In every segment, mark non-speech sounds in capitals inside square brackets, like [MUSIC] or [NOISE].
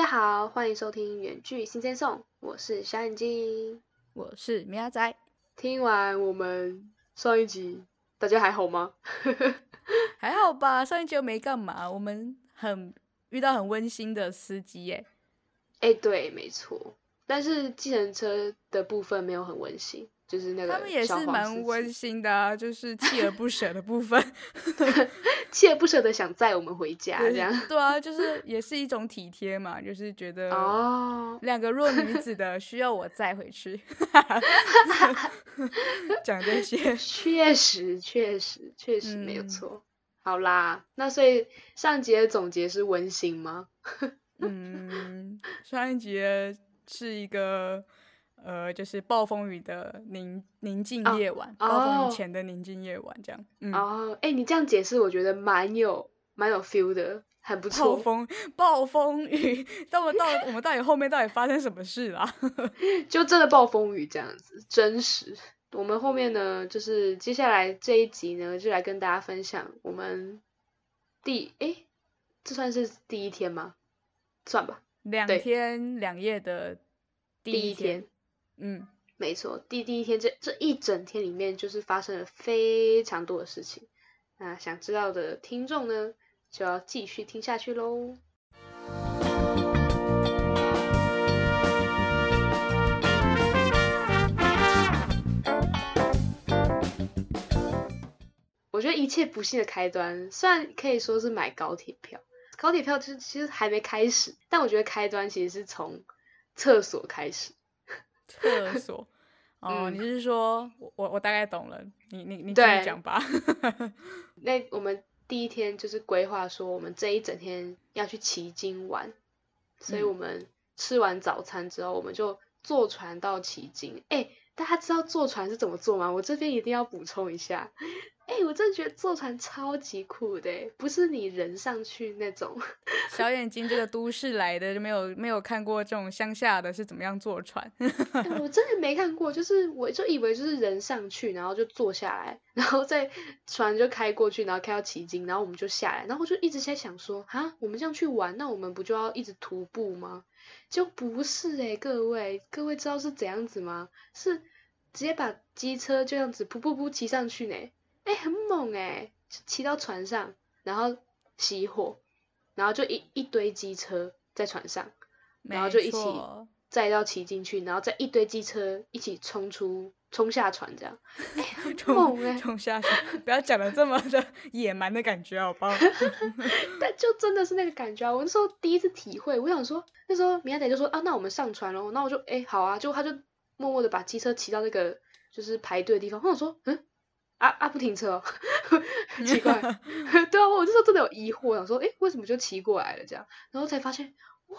大家好，欢迎收听远距新鲜送，我是小眼睛，我是米亚仔。听完我们上一集，大家还好吗？[LAUGHS] 还好吧，上一集又没干嘛，我们很遇到很温馨的司机耶。哎，对，没错，但是计程车的部分没有很温馨。就是那个，他们也是蛮温馨的啊，就是锲而不舍的部分，[LAUGHS] 锲而不舍的想载我们回家，这样。对啊，就是也是一种体贴嘛，就是觉得哦，两个弱女子的需要我载回去，[LAUGHS] 讲这些，[LAUGHS] 确实确实确实没有错。好啦，那所以上集的总结是温馨吗？嗯，上一集是一个。呃，就是暴风雨的宁宁静夜晚，暴风雨前的宁静夜晚，这样。哦，哎，你这样解释，我觉得蛮有蛮有 feel 的，很不错。暴风暴风雨，[LAUGHS] 到我到我们到底后面到底发生什么事啦？[LAUGHS] 就真的暴风雨这样子，真实。我们后面呢，就是接下来这一集呢，就来跟大家分享我们第哎，这算是第一天吗？算吧，两天两夜的第一天。嗯，没错，第第一天这这一整天里面，就是发生了非常多的事情。那想知道的听众呢，就要继续听下去喽。我觉得一切不幸的开端，虽然可以说是买高铁票，高铁票其实其实还没开始，但我觉得开端其实是从厕所开始。厕所 [LAUGHS] 哦，你是说，我我我大概懂了，你你你继续讲吧。[LAUGHS] 那我们第一天就是规划说，我们这一整天要去奇经玩，所以我们吃完早餐之后，我们就坐船到奇经。哎，大家知道坐船是怎么坐吗？我这边一定要补充一下。哎，我真的觉得坐船超级酷的，不是你人上去那种。[LAUGHS] 小眼睛这个都市来的就没有没有看过这种乡下的是怎么样坐船？我真的没看过，就是我就以为就是人上去，然后就坐下来，然后再船就开过去，然后开到奇经，然后我们就下来，然后我就一直在想说，啊，我们这样去玩，那我们不就要一直徒步吗？就不是哎，各位各位知道是怎样子吗？是直接把机车这样子噗噗噗骑上去呢。哎，很猛哎！骑到船上，然后熄火，然后就一一堆机车在船上，然后就一起载到骑进去，然后再一堆机车一起冲出冲下船，这样，哎，很猛哎！冲下船，不要讲的这么的野蛮的感觉，好不好？[LAUGHS] 但就真的是那个感觉啊！我那时候第一次体会，我想说，那时候米亚仔就说啊，那我们上船喽，那我就哎好啊，就他就默默的把机车骑到那个就是排队的地方，我说嗯。啊啊！不停车，[LAUGHS] 奇怪，[LAUGHS] 对啊，我这时候真的有疑惑，想说，哎，为什么就骑过来了这样？然后才发现，哇，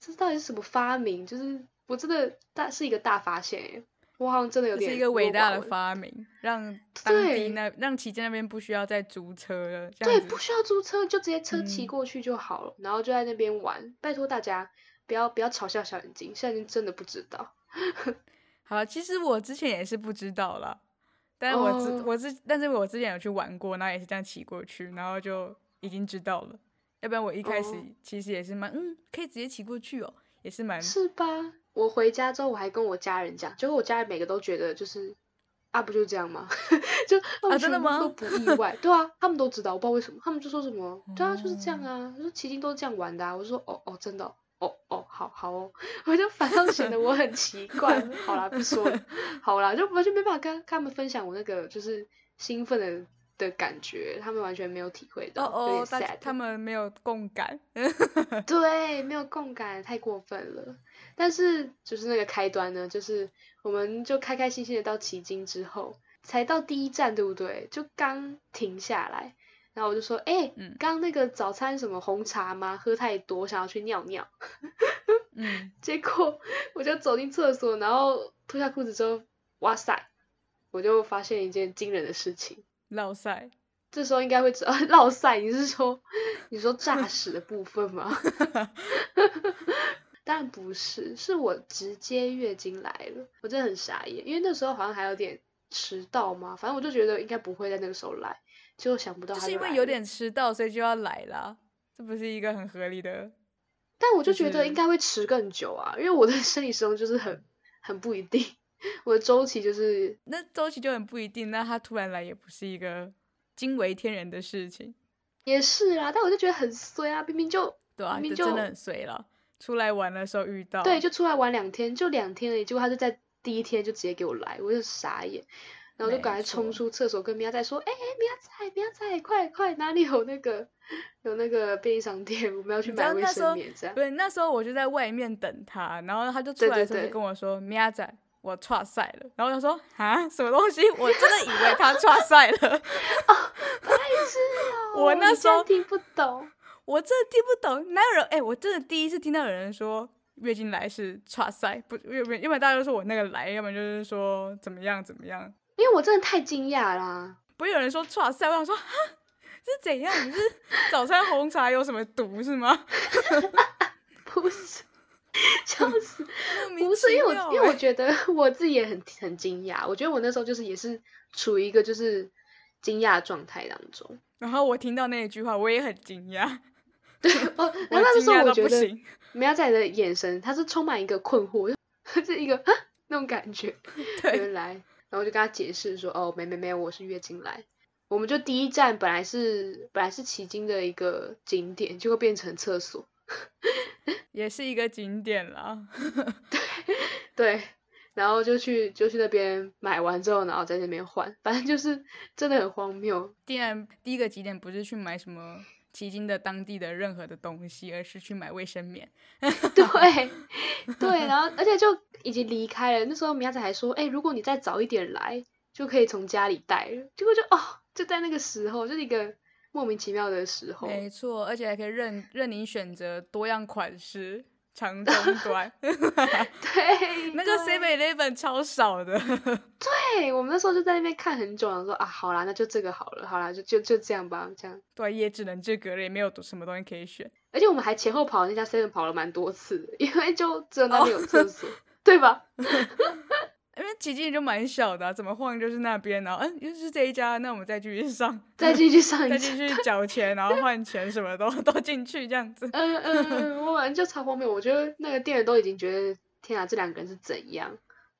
这到底是什么发明？就是我真的大是一个大发现哎，我好像真的有点是一个伟大的发明，让 [LAUGHS] 当地那让骑在那边不需要再租车了，对，不需要租车，就直接车骑过去就好了，然后就在那边玩。拜托大家不要不要嘲笑小眼睛，小眼睛真的不知道。好，其实我之前也是不知道了。但是我之我之，但是我之前有去玩过，然后也是这样骑过去，然后就已经知道了。要不然我一开始其实也是蛮，嗯，可以直接骑过去哦，也是蛮。是吧？我回家之后我还跟我家人讲，结果我家人每个都觉得就是啊，不就这样吗？[LAUGHS] 就啊，真的吗？都不意外，对啊，他们都知道，我不知道为什么，他们就说什么，对啊，就是这样啊，说骑行都是这样玩的啊。我说哦哦，真的。哦哦哦，好好哦，[LAUGHS] 我就反倒显得我很奇怪。好啦，不说了。好啦，就完全没办法跟他们分享我那个就是兴奋的的感觉，他们完全没有体会到，有点 sad。他们没有共感。[LAUGHS] 对，没有共感，太过分了。但是就是那个开端呢，就是我们就开开心心的到奇经之后，才到第一站，对不对？就刚停下来。然后我就说，哎，刚刚那个早餐什么红茶吗？喝太多，想要去尿尿。[LAUGHS] 嗯，结果我就走进厕所，然后脱下裤子之后，哇塞，我就发现一件惊人的事情。落塞，这时候应该会知道 [LAUGHS] 落塞，你是说你说 [LAUGHS] 诈屎的部分吗？当然不是，是我直接月经来了，我真的很傻眼，因为那时候好像还有点迟到嘛，反正我就觉得应该不会在那个时候来。就想不到，是因为有点迟到，所以就要来啦，这不是一个很合理的但我就觉得应该会迟更久啊，因为我的 [LAUGHS] 生理时钟就是很很不一定，我的周期就是那周期就很不一定，那他突然来也不是一个惊为天人的事情，也是啊，但我就觉得很衰啊，明明就对啊，明明就就真的很衰了。出来玩的时候遇到，对，就出来玩两天，就两天而已，结果他就在第一天就直接给我来，我就傻眼，然后就赶快没冲出厕所跟米娅仔说，哎、米娅仔，米娅仔，快快，哪里有那个有那个便利商店，我们要去买卫生棉这样。对，那时候我就在外面等他，然后他就出来的时候就跟我说：“米娅仔，我岔赛了。”然后我就说：“啊，什么东西？我真的以为他岔赛了，哦白痴哦、我 [LAUGHS] 那时候听不懂。我真的听不懂。哪有人？哎、我真的第一次听到有人说月经来是岔赛，不，要不然要不然大家都说我那个来，要不然就是说怎么样怎么样，因为我真的太惊讶啦！不会有人说岔赛。我想说，哈，是怎样？你是 [LAUGHS] 早餐红茶有什么毒是吗？[LAUGHS] 不是，笑死！[LAUGHS] 不是因为我因为我觉得我自己也很很惊讶，我觉得我那时候就是也是处于一个就是惊讶的状态当中。然后我听到那一句话，我也很惊讶，哦，我然后那时候我觉得不行。梅亚仔的眼神，他是充满一个困惑，就是一个啊那种感觉。原来，然后我就跟他解释说，哦，没没没有，我是月经来。我们就第一站本来是本来是奇经的一个景点，就会变成厕所。[LAUGHS] 也是一个景点啦。[LAUGHS] 对对，然后就去就去那边买完之后，然后在那边换，反正就是真的很荒谬。既然第一个景点不是去买什么奇经的当地的任何的东西，而是去买卫生棉。[LAUGHS] 对对，然后而且就已经离开了。那时候米亚仔还说，哎、如果你再早一点来，就可以从家里带了。结果就哦，就在那个时候，就是一个莫名其妙的时候。没错，而且还可以任任你选择多样款式，长中 [LAUGHS] 短。对，[LAUGHS] 那个对 Seven Eleven 超少的。[LAUGHS] 对，我们那时候就在那边看很久，然后说啊，好啦，那就这个好了，好啦，就就就这样吧，这样。对，也只能这个了，也没有什么东西可以选。而且我们还前后跑那家 seven 跑了蛮多次的，因为就只有那边有厕所，对吧？[LAUGHS] 因为奇迹就蛮小的啊、怎么晃就是那边，然后嗯，又是这一家，那我们再继续上，[LAUGHS] 再继续上一 [LAUGHS] 再继。续缴钱，然后换钱，什么都都进去这样子。嗯嗯嗯，我反正就超荒谬。我觉得那个店员都已经觉得，天啊，这两个人是怎样？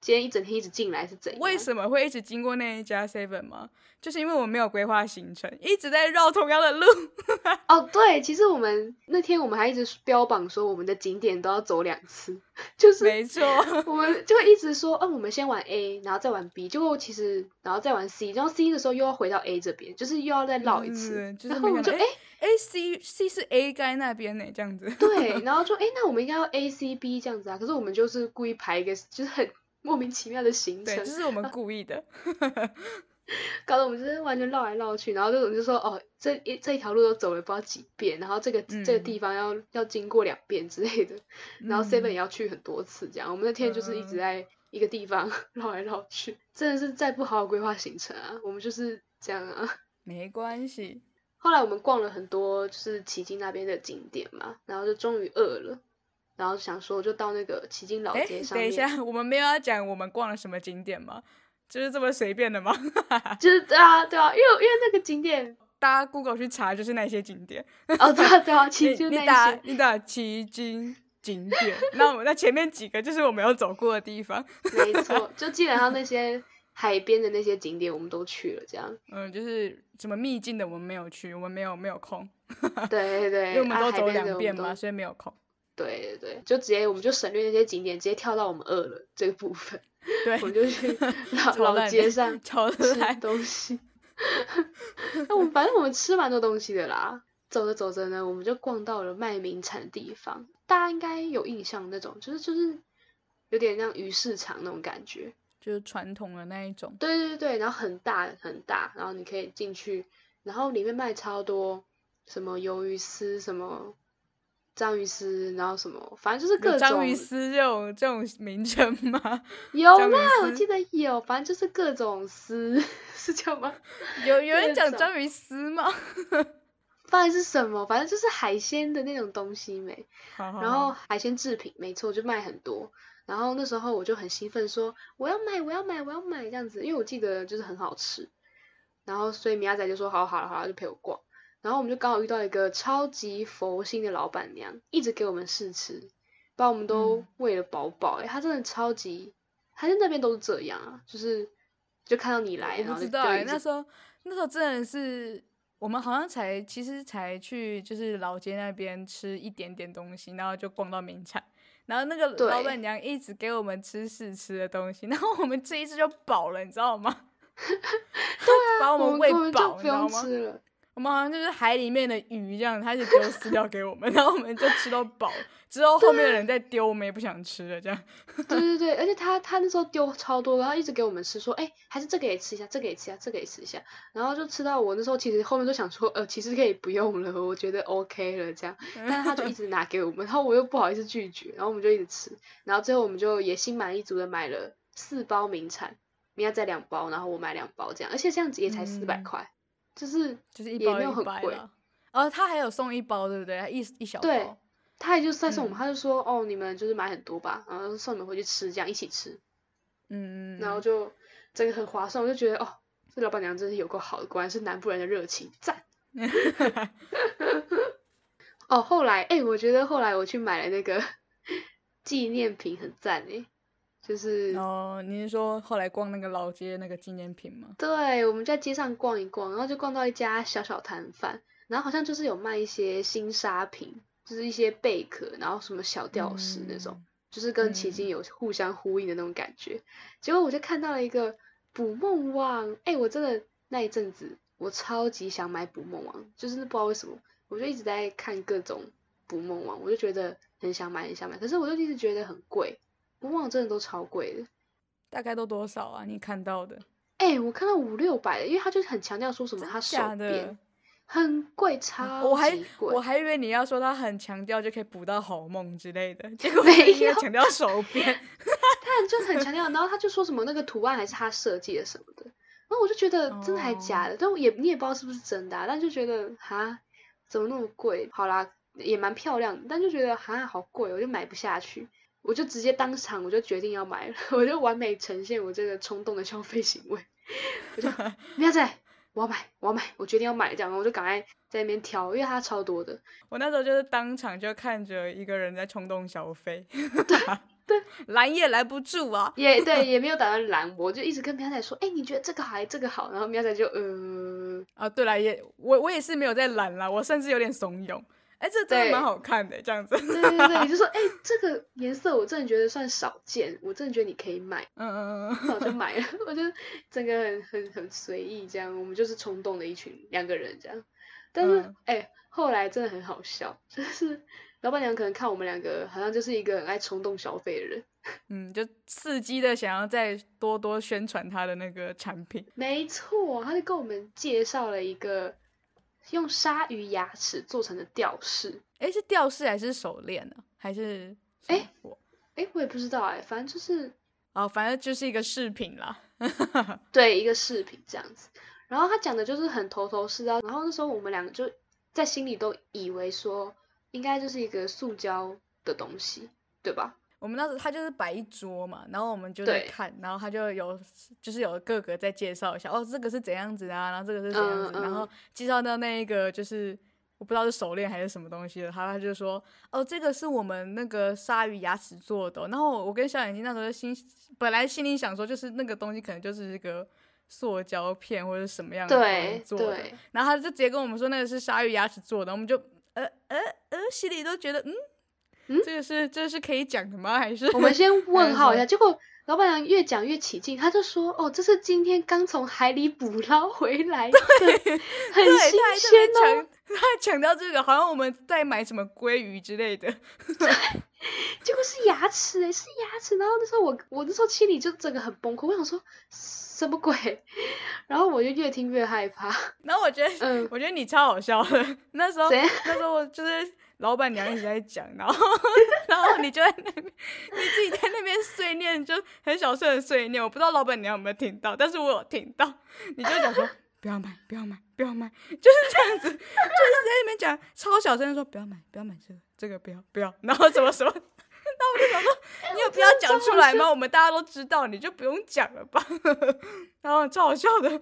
今天一整天一直进来是怎样？为什么会一直经过那一家 Seven 吗？就是因为我没有规划行程，一直在绕同样的路。[LAUGHS] 哦，对，其实我们那天我们还一直标榜说我们的景点都要走两次，[LAUGHS] 就是没错，[LAUGHS] 我们就会一直说，嗯，我们先玩 A，然后再玩 B，结果其实然后再玩 C，然后 C 的时候又要回到 A 这边，就是又要再绕一次，嗯就是然后我们就哎、没想到哎哎 C C 是 A 该那边呢，这样子。对，然后就哎、那我们应该要 A C B 这样子啊，可是我们就是故意排一个就是很莫名其妙的行对，程这，是我们 [LAUGHS] 故意的。[LAUGHS] 搞得我们就是完全绕来绕去，然后这种就说哦，这一这一条路都走了不知道几遍，然后这个、这个嗯地方要要经过两遍之类的，然后 Seven 嗯也要去很多次，这样。我们那天就是一直嗯在一个地方 [LAUGHS] 绕来绕去，真的是再不好好规划行程啊，我们就是这样啊。没关系，后来我们逛了很多就是旗津那边的景点嘛，然后就终于饿了，然后想说就到那个旗津老哎，街上面，等一下，我们没有要讲我们逛了什么景点吗？就是这么随便的吗？[LAUGHS] 就是对啊对啊，因为因为那个景点大家 Google 去查，就是那些景点。哦对啊对啊，你其实就那你打些，你打奇经景点，那我们那前面几个就是我没有走过的地方。[LAUGHS] 没错，就基本上那些海边的那些景点我们都去了，这样。嗯，就是什么秘境的我们没有去，我们没有没有空，[LAUGHS] 对对对，因为我们啊都走两遍嘛，都所以没有空。对对对，就直接我们就省略那些景点，直接跳到我们饿了这个部分，[LAUGHS] 对我，们就去 [LAUGHS] 老老街上超吃烂。东西。[LAUGHS] 那我们反正我们吃蛮多东西的啦。走着走着呢，我们就逛到了卖名产的地方，大家应该有印象那种，就是就是有点像鱼市场那种感觉。就是传统的那一种，对对对对，然后很大很大，然后你可以进去，然后里面卖超多什么鱿鱼丝、什么章鱼丝，然后什么，反正就是各种章鱼丝这种这种名称吗？[LAUGHS] 有章鱼啦，我记得有，反正就是各种丝，[LAUGHS] 是叫吗？有有人讲章鱼丝吗？[LAUGHS] 反正是什么，反正就是海鲜的那种东西没。好好然后海鲜制品，没错，就卖很多。然后那时候我就很兴奋说我要买，我要买，我要买这样子，因为我记得就是很好吃。然后所以米亚仔就说好好了好了，就陪我逛。然后我们就刚好遇到一个超级佛心的老板娘，一直给我们试吃，把我们都喂了饱饱。哎，她真的超级，她在那边都是这样啊，就是就看到你来，然后知道哎，那时候那时候真的是我们好像才其实才去就是老街那边吃一点点东西，然后就逛到名产，然后那个老板娘一直给我们吃试吃的东西，[LAUGHS] 然后我们这一次就饱了，你知道吗？[LAUGHS] [LAUGHS] 对啊，把我们喂饱，不用吃了。我们好像就是海里面的鱼这样，他就丢饲料给我们，[LAUGHS] 然后我们就吃到饱。之后后面的人在丢，我们也不想吃了，这样。[LAUGHS] 对对对，而且他他那时候丢超多，然后一直给我们吃，说哎，还是这个也吃一下，这个也吃一下，这个也吃一下，然后就吃到我那时候其实后面就想说，呃，其实可以不用了，我觉得 OK 了这样，[LAUGHS] 但是他就一直拿给我们，然后我又不好意思拒绝，然后我们就一直吃，然后最后我们就也心满意足的买了四包名产，明天再两包，然后我买两包这样，而且这样子也才四百块。就是就是一包也没有很贵，哦，他还有送一包，对不对？一一小包，对，他也就再送我们，他就说哦，你们就是买很多吧，然后送你们回去吃，这样一起吃，嗯嗯，然后就这个很划算，我就觉得哦，这老板娘真是有够好的，果然是南部人的热情，赞。[LAUGHS] 哦，后来哎，我觉得后来我去买了那个 [LAUGHS] 纪念品，很赞哎。就是哦，你是说后来逛那个老街那个纪念品吗？对，我们在街上逛一逛，然后就逛到一家小小摊贩，然后好像就是有卖一些新沙瓶，就是一些贝壳，然后什么小吊饰那种，就是跟奇经有互相呼应的那种感觉。结果我就看到了一个捕梦网，哎，我真的那一阵子我超级想买捕梦网，就是不知道为什么，我就一直在看各种捕梦网，我就觉得很想买很想买，可是我就一直觉得很贵。不忘真的都超贵的，大概都多少啊？你看到的？哎，我看到五六百的，因为他就是很强调说什么他手边很贵，超我还贵。我还以为你要说他很强调就可以补到好梦之类的，结 [LAUGHS] 果没有强调手边，[LAUGHS] 他就很强调，然后他就说什么那个图案还是他设计的什么的，然后我就觉得真的还假的，但也你也不知道是不是真的，但就觉得哈怎么那么贵？好啦，也蛮漂亮的，但就觉得哈好贵，我就买不下去。我就直接当场我就决定要买了，[LAUGHS] 我就完美呈现我这个冲动的消费行为。[LAUGHS] 我就 [LAUGHS] 喵仔，我要买，我要买，我决定要买这样，我就赶快在那边挑，因为它超多的。我那时候就是当场就看着一个人在冲动消费，对对，拦也拦不住啊，也对，也没有打算拦我，就一直跟喵仔说，哎，你觉得这个好，这个好，然后喵仔就呃啊，对了，也我我也是没有在拦了，我甚至有点怂恿。哎，这真的蛮好看的，这样子。对对对，你就说，[LAUGHS] 哎，这个颜色我真的觉得算少见，我真的觉得你可以买。嗯嗯嗯，我就买了。[LAUGHS] 我就整个很很很随意，这样我们就是冲动的一群两个人这样。但是，哎，后来真的很好笑，就是老板娘可能看我们两个好像就是一个很爱冲动消费的人，[LAUGHS] 嗯，就伺机的想要再多多宣传他的那个产品。没错，他就跟我们介绍了一个。用鲨鱼牙齿做成的吊饰，哎，是吊饰还是手链呢？还是哎我哎我也不知道哎，反正就是哦，反正就是一个饰品啦。[LAUGHS] 对，一个饰品这样子。然后他讲的就是很头头是道，然后那时候我们两个就在心里都以为说应该就是一个塑胶的东西，对吧？我们那时他就是摆一桌嘛，然后我们就在看，然后他就有就是有各个在介绍一下，哦，这个是怎样子啊，然后这个是怎样子，然后介绍到那一个就是我不知道是手链还是什么东西的，他他就说，哦，这个是我们那个鲨鱼牙齿做的，然后我跟小眼睛那时候心本来心里想说，就是那个东西可能就是一个塑胶片或者什么样的做的，然后他就直接跟我们说那个是鲨鱼牙齿做的，我们就呃呃呃心里都觉得嗯。嗯，这个是这是可以讲的吗？还是我们先 [LAUGHS] 问号一下？结果老板娘越讲越起劲，她就说：“哦，这是今天刚从海里捕捞回来的，[LAUGHS] 很新鲜哦。”他强调这个，好像我们在买什么鲑鱼之类的。结果是牙齿哎，是牙齿。然后那时候我我那时候心里就整个很崩溃，我想说什么鬼？[LAUGHS] 然后我就越听越害怕。然后我觉得，嗯，我觉得你超好笑的。那时候那时候我就是。老板娘一直在讲，然后，[LAUGHS] 然后你就在那边，你自己在那边碎念，就很小声的碎念。我不知道老板娘有没有听到，但是我有听到。你就讲说不要买，不要买，不要买，就是这样子，就是在那边讲超小声的说不要买，不要买这个，这个不要，不要，然后什么什么。那我想说，[LAUGHS] 你有必要讲出来吗？我们大家都知道，你就不用讲了吧。[LAUGHS] 然后超好笑的，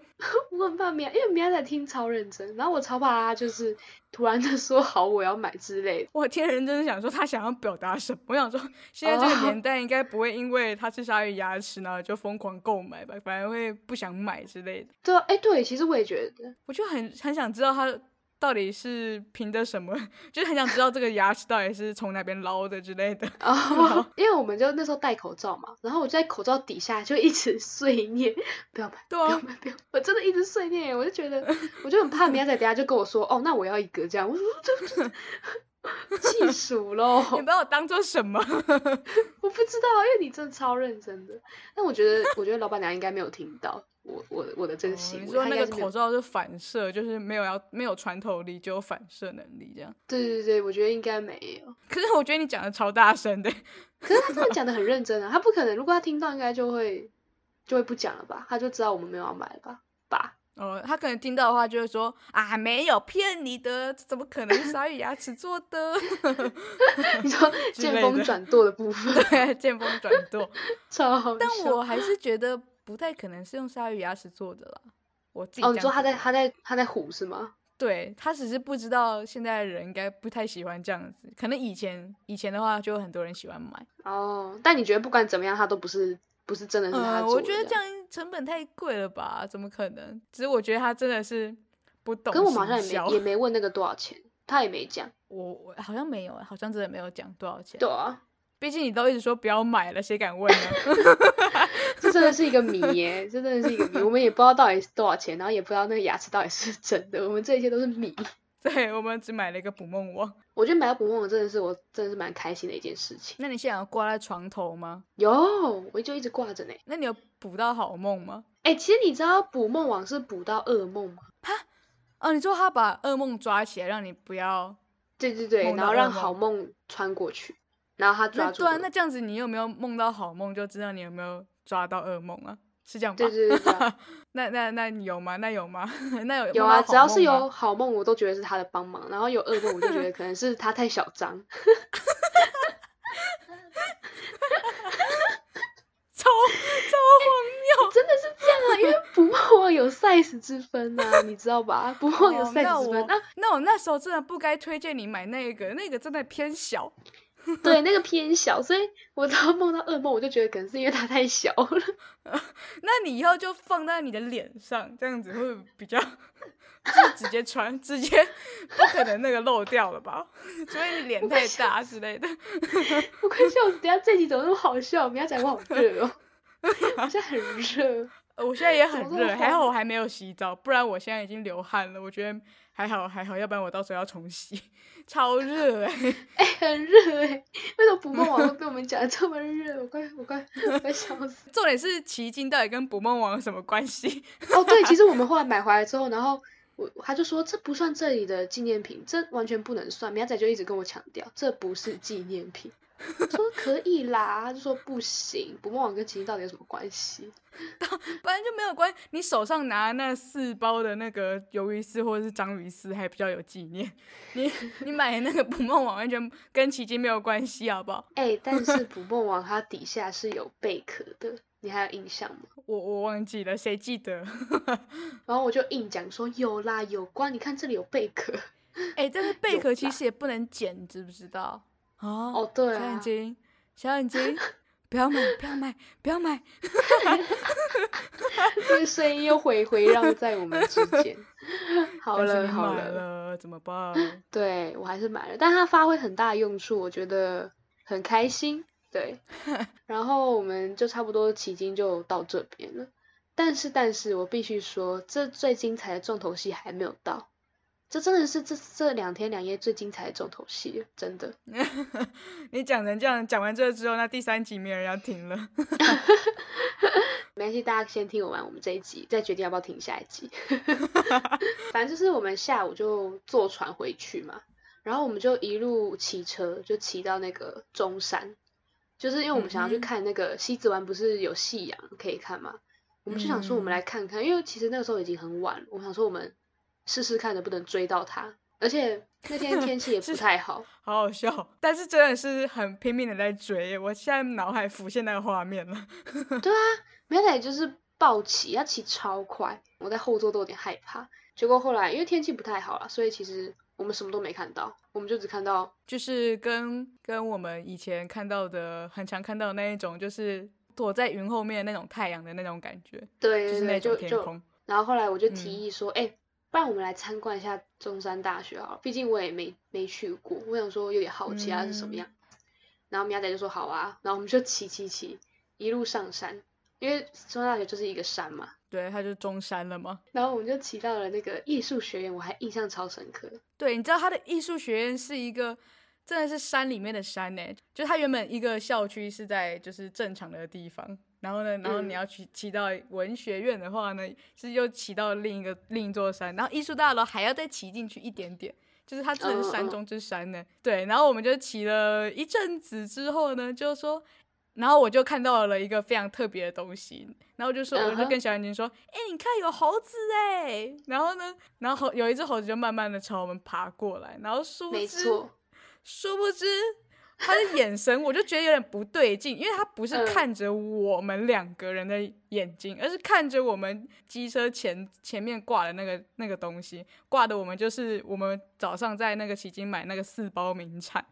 我很怕米娅，因为米娅在听超认真，然后我超怕他就是突然的说好我要买之类的。我天，人真的想说他想要表达什么？我想说，现在这个年代应该不会因为他吃鲨鱼牙齿，然后就疯狂购买吧，反而会不想买之类的。对啊，哎，对，其实我也觉得，我就很很想知道他。到底是凭着什么？就是很想知道这个牙齿到底是从哪边捞的之类的。哦，[LAUGHS] 因为我们就那时候戴口罩嘛，然后我就在口罩底下就一直碎念，不要买，不要买，不要！我真的一直碎念，我就觉得，我就很怕明仔等下就跟我说，哦，那我要一个这样，我说这气数喽！你把我当做什么？[LAUGHS] 我不知道，因为你真的超认真的。但我觉得，我觉得老板娘应该没有听到。我我我的这个行为，你说那个口罩是反射，就是没有要没有穿透力，就有反射能力这样。对对对，我觉得应该没有。[LAUGHS] 可是我觉得你讲的超大声的。[LAUGHS] 可是他真的讲的很认真啊，他不可能，如果他听到，应该就会就会不讲了吧？他就知道我们没有要买了吧？吧？哦，他可能听到的话就会说啊，没有骗你的，怎么可能是鲨鱼牙齿做的？[LAUGHS] 你说见风转舵的部分，对，见风转舵，超好。但我还是觉得。不太可能是用鲨鱼牙齿做的啦，我自己哦，你说他在他在他在唬是吗？对他只是不知道现在的人应该不太喜欢这样子，可能以前以前的话就有很多人喜欢买哦。但你觉得不管怎么样，他都不是不是真的是他做的？我觉得这样成本太贵了吧？怎么可能？只是我觉得他真的是不懂。可我好像也没也没问那个多少钱，他也没讲。[LAUGHS] 我我好像没有，好像真的没有讲多少钱。对啊。毕竟你都一直说不要买了，谁敢问呢？[LAUGHS] 这真的是一个谜耶，这真的是一个谜。我们也不知道到底是多少钱，然后也不知道那个牙齿到底是真的。我们这一切都是谜。[LAUGHS] 对，我们只买了一个捕梦网。我觉得买到捕梦网真的是我真的是蛮开心的一件事情。那你现在要挂在床头吗？有，我就一直挂着呢。那你有捕到好梦吗？哎，其实你知道捕梦网是捕到噩梦吗？哈？哦，你说他把噩梦抓起来，让你不要……对对对，然后让好梦穿过去。然后他抓住。对啊，那这样子你有没有梦到好梦，就知道你有没有抓到噩梦啊？是这样吧？对对对。[LAUGHS] 那那那有吗？那有吗？[LAUGHS] 那有有啊，只要是有好梦，我都觉得是他的帮忙；然后有噩梦，我就觉得可能是他太小张。[LAUGHS] 超超荒谬！真的是这样啊，因为不梦有 size 之分啊，你知道吧？不梦有 size 之分。那那我那时候真的不该推荐你买那个，那个真的偏小。[LAUGHS] 对，那个偏小，所以我只要梦到噩梦，我就觉得可能是因为它太小了。[LAUGHS] 那你以后就放在你的脸上，这样子会比较，就直接穿，直接不可能那个漏掉了吧？[LAUGHS] 所以你脸太大之类的。我快笑死！等下这集怎么那么好笑？明天讲我好热哦，我现在很热，我现在也很热，还好我还没有洗澡，不然我现在已经流汗了。我觉得还好 [LAUGHS] 还好，要不然我到时候要重洗。[LAUGHS] 超热 [LAUGHS] 哎，哎很热哎，为什么捕梦网都被我们讲的这么热？我快我快我快笑死！重点是奇经到底跟捕梦网有什么关系？哦对，其实我们后来买回来之后，然后我他就说这不算这里的纪念品，这完全不能算。苗仔就一直跟我强调，这不是纪念品。说可以啦，他就说不行。捕梦网跟奇迹到底有什么关系？[LAUGHS] 不然就没有关。你手上拿那四包的那个鱿鱼丝或者是章鱼丝还比较有纪念。你 [LAUGHS] 你买那个捕梦网完全跟奇迹没有关系，好不好？哎，但是捕梦网它底下是有贝壳的，你还有印象吗？我我忘记了，谁记得？[LAUGHS] 然后我就硬讲说有啦，有关。你看这里有贝壳。哎，但是贝壳其实也不能捡，知不知道？哦哦对啊，小眼睛，小眼睛，不要买，不要买，不要买，[LAUGHS] 这个声音又回回绕在我们之间。好了好了，怎么办？对我还是买了，但它发挥很大的用处，我觉得很开心。对，[LAUGHS] 然后我们就差不多迄今就到这边了。但是但是我必须说，这最精彩的重头戏还没有到。这真的是这这两天两夜最精彩的重头戏，真的。[LAUGHS] 你讲成这样，讲完这之后，那第三集没人要听了。[LAUGHS] 没关系，大家先听我完我们这一集，再决定要不要听下一集。[LAUGHS] 反正就是我们下午就坐船回去嘛，然后我们就一路骑车，就骑到那个中山，就是因为我们想要去看那个西子湾，不是有夕阳可以看嘛？我们就想说，我们来看看，因为其实那个时候已经很晚了，我想说我们。试试看能不能追到他，而且那天天气也 [LAUGHS] 不太好，好好笑。但是真的是很拼命的在追，我现在脑海浮现那个画面了。[LAUGHS] 对啊，苗仔就是暴骑，他骑超快，我在后座都有点害怕。结果后来因为天气不太好了，所以其实我们什么都没看到，我们就只看到就是跟跟我们以前看到的很常看到的那一种，就是躲在云后面那种太阳的那种感觉，对，就是那种天空。然后后来我就提议说，哎。不然我们来参观一下中山大学好了，毕竟我也没没去过，我想说有点好奇它是什么样。然后苗仔就说好啊，然后我们就骑骑骑一路上山，因为中山大学就是一个山嘛。对，它就中山了嘛。然后我们就骑到了那个艺术学院，我还印象超深刻。对，你知道它的艺术学院是一个真的是山里面的山呢，就它原本一个校区是在就是正常的地方。然后呢，然后你要去骑到文学院的话呢，是又骑到另一个另一座山，然后艺术大楼还要再骑进去一点点，就是它真的是山中之山呢。对，然后我们就骑了一阵子之后呢，就说，然后我就看到了一个非常特别的东西，然后就说，我就跟小眼睛说，哎，你看有猴子哎，然后呢，然后有一只猴子就慢慢的朝我们爬过来，然后殊不知，殊不知。他的眼神，我就觉得有点不对劲，因为他不是看着我们两个人的眼睛，而是看着我们机车前前面挂的那个那个东西，挂的我们就是我们早上在那个奇经买那个四包名产。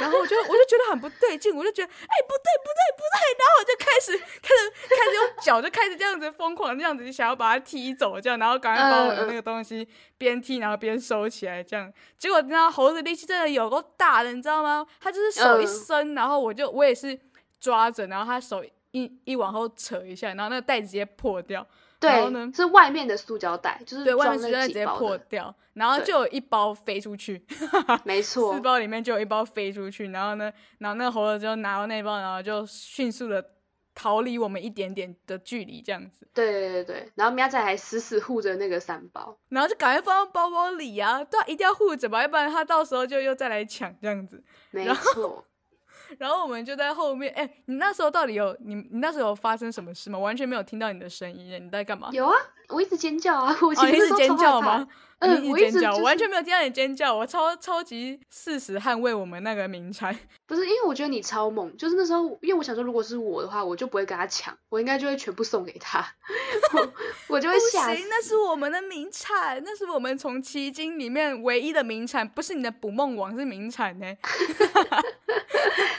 然后我就我就觉得很不对劲，我就觉得哎不对不对不对，然后我就开始开始开始用脚就开始这样子疯狂这样子想要把它踢走这样，然后赶快把我的那个东西边踢然后边收起来这样。结果你知道猴子力气真的有够大的，你知道吗？他就是手一伸，然后我就我也是抓着，然后他手一一往后扯一下，然后那个袋子直接破掉。对，是外面的塑胶袋，就是对外面塑胶袋直接破掉，然后就有一包飞出去，没 [LAUGHS] 错，四包里面就有一包飞出去，然后呢，然后那个猴子就拿到那包，然后就迅速的逃离我们一点点的距离，这样子。对对对对，然后喵仔还死死护着那个三包，然后就赶快放到包包里啊，对，一定要护着吧，要不然他到时候就又再来抢这样子。没错。然后我们就在后面，哎，你那时候到底有你你那时候发生什么事吗？完全没有听到你的声音，你在干嘛？有啊，我一直尖叫啊，[LAUGHS] 我一直尖叫吗？嗯，我尖叫，我完全没有听到你尖叫，我超超级誓死捍卫我们那个名产。[LAUGHS] 不是，因为我觉得你超猛，就是那时候，因为我想说，如果是我的话，我就不会跟他抢，我应该就会全部送给他，[LAUGHS] 我我就会吓死。那是我们的名产，那是我们从奇经里面唯一的名产，不是你的捕梦网是名产呢。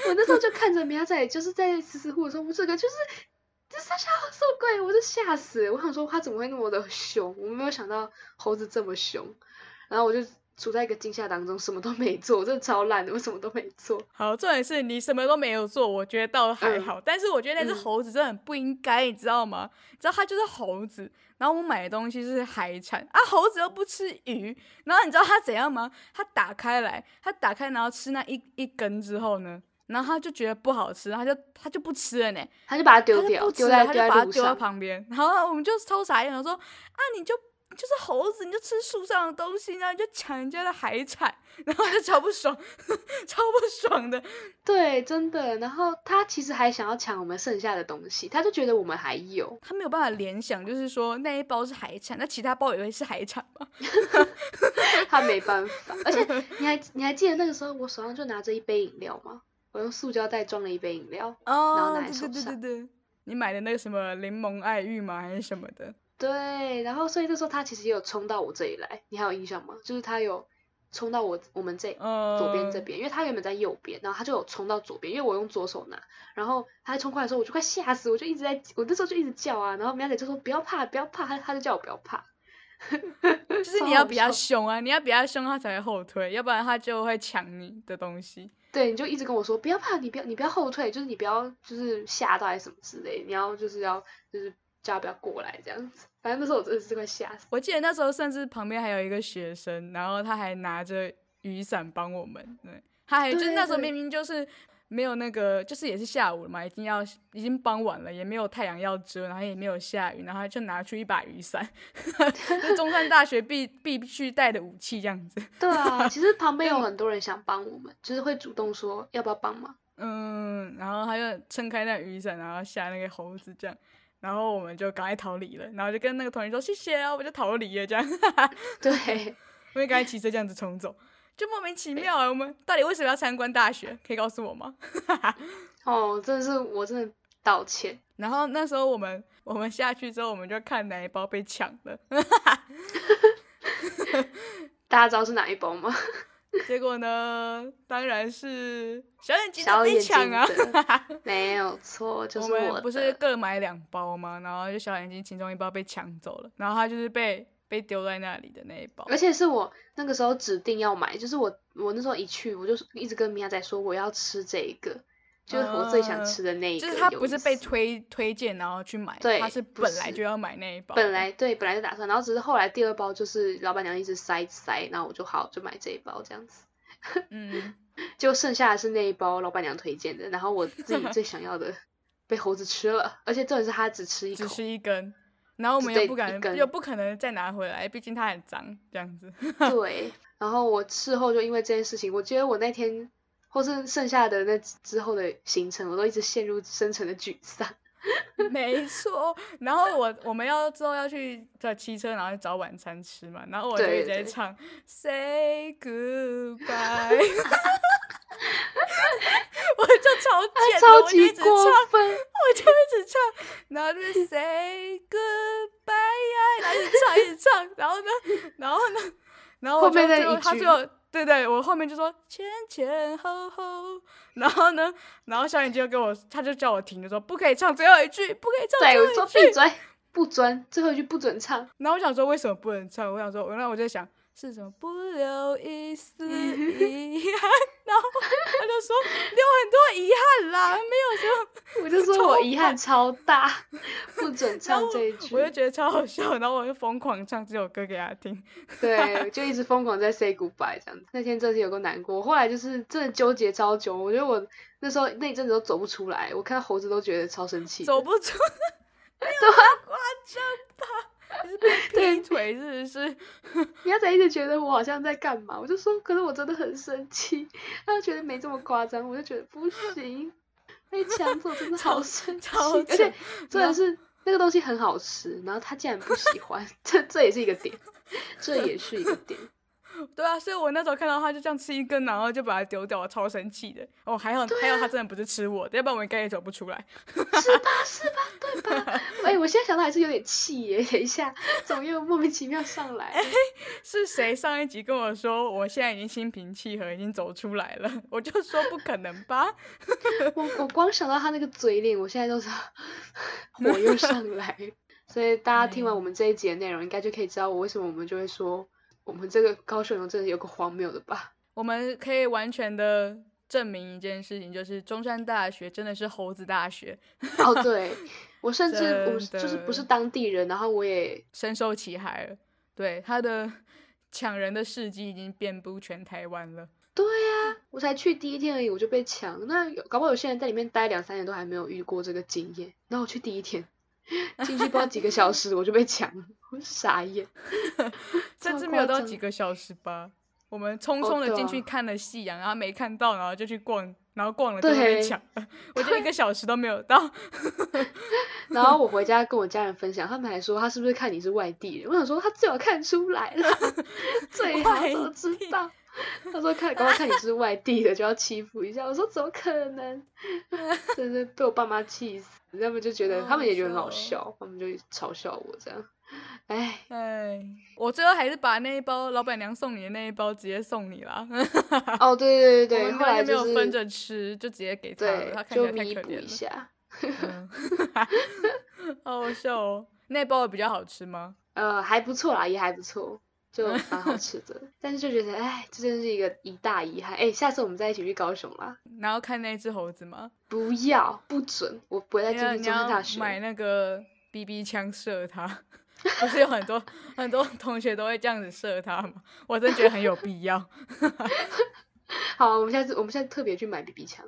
我那时候就看着苗仔，就是在死死护说，我这个就是这三下什么鬼？我就吓死！我想说他怎么会那么的凶？我没有想到猴子这么凶，然后我就处在一个惊吓当中，什么都没做，真的超烂的，我什么都没做。好，重点是你什么都没有做，我觉得倒还好，但是我觉得那只猴子真的很不应该，你知道吗？你知道它就是猴子，然后我买的东西是海产啊，猴子又不吃鱼，然后你知道它怎样吗？它打开来，它打开然后吃那一一根之后呢？然后他就觉得不好吃，他就他就不吃了呢，他就把它丢掉，丢在他就把它丢在旁边。[LAUGHS] 然后我们就超傻眼，说啊，你就就是猴子，你就吃树上的东西，然后你就抢人家的海产，然后就超不爽，[LAUGHS] 超不爽的。对，真的。然后他其实还想要抢我们剩下的东西，他就觉得我们还有，他没有办法联想，就是说那一包是海产，那其他包也会是海产吗？[LAUGHS] 他没办法。而且你还你还记得那个时候我手上就拿着一杯饮料吗？我用塑胶袋装了一杯饮料，然后拿在手上。对对对对，你买的那个什么柠檬爱玉吗？还是什么的？对，然后所以那时候他其实也有冲到我这里来，你还有印象吗？就是他有冲到我我们这左边这边，因为他原本在右边，然后他就有冲到左边，因为我用左手拿，然后他冲过来的时候，我就快吓死，我就一直在，我那时候就一直叫啊，然后苗姐就说不要怕，不要怕，他他就叫我不要怕。就是 [LAUGHS] 你要比较凶啊，你要比较凶，他才会后退，要不然他就会抢你的东西。对，你就一直跟我说不要怕，你不要你不要后退，就是你不要就是吓到还是什么之类，你要就是要就是叫他不要过来这样子。反正那时候我真的是快吓死。我记得那时候甚至旁边还有一个学生，然后他还拿着雨伞帮我们，对，他还就是那时候明明就是。没有那个，就是也是下午了嘛，已经要已经傍晚了，也没有太阳要遮，然后也没有下雨，然后就拿出一把雨伞，[LAUGHS] 是中山大学必必须带的武器这样子。[LAUGHS] 对啊，其实旁边有很多人想帮我们，就是会主动说要不要帮忙。嗯，然后他就撑开那雨伞，然后吓那个猴子这样，然后我们就赶快逃离了，然后就跟那个同学说谢谢啊，我就逃离了这样。[LAUGHS] 对。我们赶紧骑车这样子冲走，就莫名其妙啊！我们到底为什么要参观大学？可以告诉我吗？[LAUGHS] 哦，真的是我真的道歉。然后那时候我们我们下去之后，我们就看哪一包被抢了。[LAUGHS] 大家知道是哪一包吗？[LAUGHS] 结果呢，当然是小眼睛小眼被抢啊！没有错，就是我不是各买两包吗？然后就小眼睛其中一包被抢走了，然后他就是被被丢在那里的那一包。而且是我那个时候指定要买，就是我我那时候一去，我就一直跟米娅仔说我要吃这一个。就是我最想吃的那一个，就是他不是被推推荐然后去买，对，他是本来就要买那一包。本来对，本来就打算，然后只是后来第二包就是老板娘一直塞塞，然后我就好就买这一包这样子。嗯，[LAUGHS] 就剩下的是那一包老板娘推荐的，然后我自己最想要的 [LAUGHS] 被猴子吃了，而且重点是他只吃一口，只吃一根，然后我们又不敢，又不可能再拿回来，毕竟它很脏这样子。[LAUGHS] 对，然后我事后就因为这件事情，我觉得我那天。或是剩下的那之后的行程，我都一直陷入深沉的沮丧。[LAUGHS] 没错，然后我我们要之后要去在骑车，然后找晚餐吃嘛，然后我就一直在唱 Say Goodbye，[LAUGHS] 我就超贱的，我就一直唱，我就一直唱，然后就是 Say Goodbye 呀，然后一直唱一直唱，然后呢，然后呢，然后后面的一句。对对，我后面就说前前后后，然后呢，然后小眼睛就跟我，他就叫我停，就说不可以唱最后一句，不可以唱最后一句。对，我说闭嘴，不准，最后一句不准唱。然后我想说为什么不能唱？我想说，原来我在想。是什么不留一丝遗憾，然后他就说留很多遗憾啦，没有说，[LAUGHS] 我就说我遗憾超大，[LAUGHS] 不准唱这一句，我就觉得超好笑，然后我就疯狂唱这首歌给他听，对，就一直疯狂在 say goodbye 这样子。那天真是有个难过，后来就是真的纠结超久，我觉得我那时候那一阵子都走不出来，我看到猴子都觉得超生气，走不出，[LAUGHS] 对夸张吧。劈腿是不是？[LAUGHS] 你要仔一直觉得我好像在干嘛？我就说，可是我真的很生气。他就觉得没这么夸张，我就觉得不行，被抢走真的好生气。而且真的是那个东西很好吃，然后他竟然不喜欢，[LAUGHS] 这这也是一个点，这也是一个点。[LAUGHS] 对啊，所以我那时候看到他就这样吃一根，然后就把它丢掉，我超生气的。哦，还好还好他真的不是吃我的，要不然我应该也走不出来。是吧？是吧？对吧？[LAUGHS] 哎，我现在想到还是有点气耶。等一下，怎么又莫名其妙上来？[LAUGHS] 是谁上一集跟我说我现在已经心平气和，已经走出来了？我就说不可能吧。我我光想到他那个嘴脸，我现在都是火又上来。所以大家听完我们这一集的内容，应该就可以知道我为什么我们就会说。我们这个高雄人真的有个荒谬的吧？我们可以完全的证明一件事情，就是中山大学真的是猴子大学。哦，对，[LAUGHS] 我甚至我就是不是当地人，然后我也深受其害了。对，他的抢人的事迹已经遍布全台湾了。对呀，我才去第一天而已，我就被抢。那搞不好有些人在里面待两三年都还没有遇过这个经验。然后我去第一天。进去不知道几个小时，我就被抢了，我傻眼。[LAUGHS] 甚至没有到几个小时吧，我们匆匆的进去看了夕阳，然后没看到，然后就去逛，然后逛了就被抢了。我就一个小时都没有到。[LAUGHS] 然后我回家跟我家人分享，他们还说他是不是看你是外地人？我想说他最好看出来了，[LAUGHS] 最好怎么知道？他说看，刚刚看你是外地的，就要欺负一下。我说怎么可能？真是被我爸妈气死。他们就觉得，他们也觉得很好笑，他们就嘲笑我这样。哎哎，我最后还是把那一包老板娘送你的那一包直接送你了。哦，对对对 [LAUGHS] 对，后来没有分着吃，就直接给他了。他看起来太可怜了。[LAUGHS] 好好笑哦！那包比较好吃吗？呃，还不错啦，也还不错。就蛮好吃的，但是就觉得，哎，这真是一个一大遗憾。哎，下次我们再一起去高雄啦，然后看那只猴子吗？不要，不准，我不会再进去中山大学。买那个 BB 枪射他，[LAUGHS] 不是有很多 [LAUGHS] 很多同学都会这样子射他吗？我真觉得很有必要。[LAUGHS] 好，我们下次我们现在特别去买 BB 枪，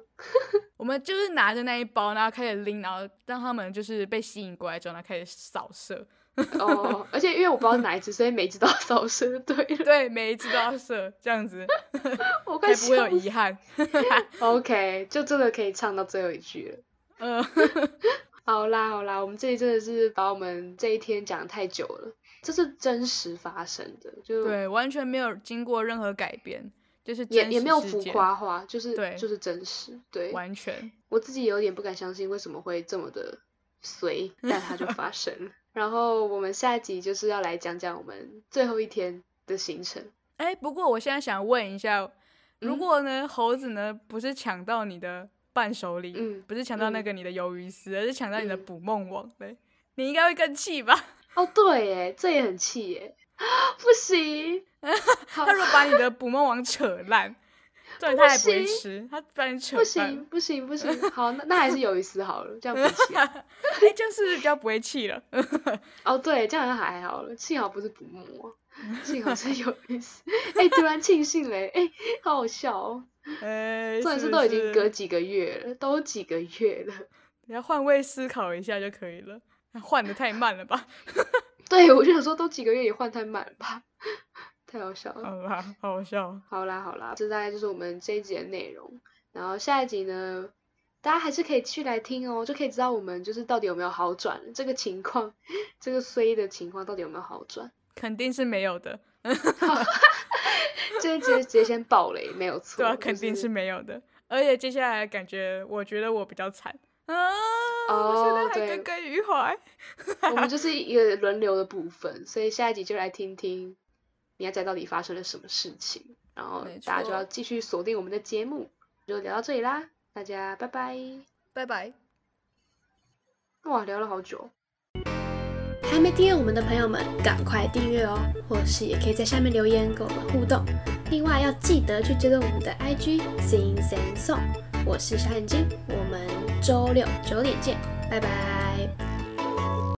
我们就是拿着那一包，然后开始拎，然后让他们就是被吸引过来之后，呢，开始扫射。哦，而且因为我不知道哪一只，所以每一只都要扫射，对对，每一只都要射，这样子，[LAUGHS] 我快不会有遗憾。[LAUGHS] OK，就真的可以唱到最后一句了。[LAUGHS] 嗯，好啦好啦，我们这里真的是把我们这一天讲太久了。这是真实发生的，就对，完全没有经过任何改编，就是也也没有浮夸化，就是对就是真实。对，完全。我自己有点不敢相信为什么会这么的随，但它就发生了。然后我们下一集就是要来讲讲我们最后一天的行程。哎，不过我现在想问一下，如嗯果呢猴子呢不是抢到你的伴手礼，嗯不是抢到那嗯个你的鱿鱼丝，而是抢到你的嗯捕梦网嘞，你应该会更气吧？[LAUGHS] 哦，对耶，这也很气耶，[GASPS] 不行。好 [LAUGHS] 他如果把你的捕梦网扯烂，[LAUGHS] 不会吃，他把你扯不行，不行不行，好，那那还是鱿鱼丝好了，这样比起来。[LAUGHS] 哎，这样是比较不会气了？[LAUGHS] 哦，对，这样还好了，幸好不是捕摸，幸好是有意思。哎、突然庆幸嘞，哎、好好笑哦。哎，重点是不都已经隔几个月了，都几个月了。你要换位思考一下就可以了，换的太慢了吧？对，我就想说，都几个月也换太慢了吧，太好笑了。好啦，[LAUGHS] 好好笑。好啦好啦，这大概就是我们这一集的内容。然后下一集呢，大家还是可以继续来听哦，就可以知道我们就是到底有没有好转，这个情况，[LAUGHS] 这个衰的情况到底有没有好转。肯定是没有的，[LAUGHS] 这一集直接先爆雷，没有错。对啊，肯定是没有的。而且接下来感觉，我觉得我比较惨啊，我现在还哦对耿耿于怀。我们就是一个轮流的部分，所以下一集就来听听你猜到底发生了什么事情，然后大家就要继续锁定我们的节目，就聊到这里啦，大家拜拜。拜拜。哇，聊了好久。还没订阅我们的朋友们，赶快订阅哦！或是也可以在下面留言跟我们互动。另外要记得去追踪我们的 IG Sing Sing Song。我是小眼睛，我们周六九点见，拜拜。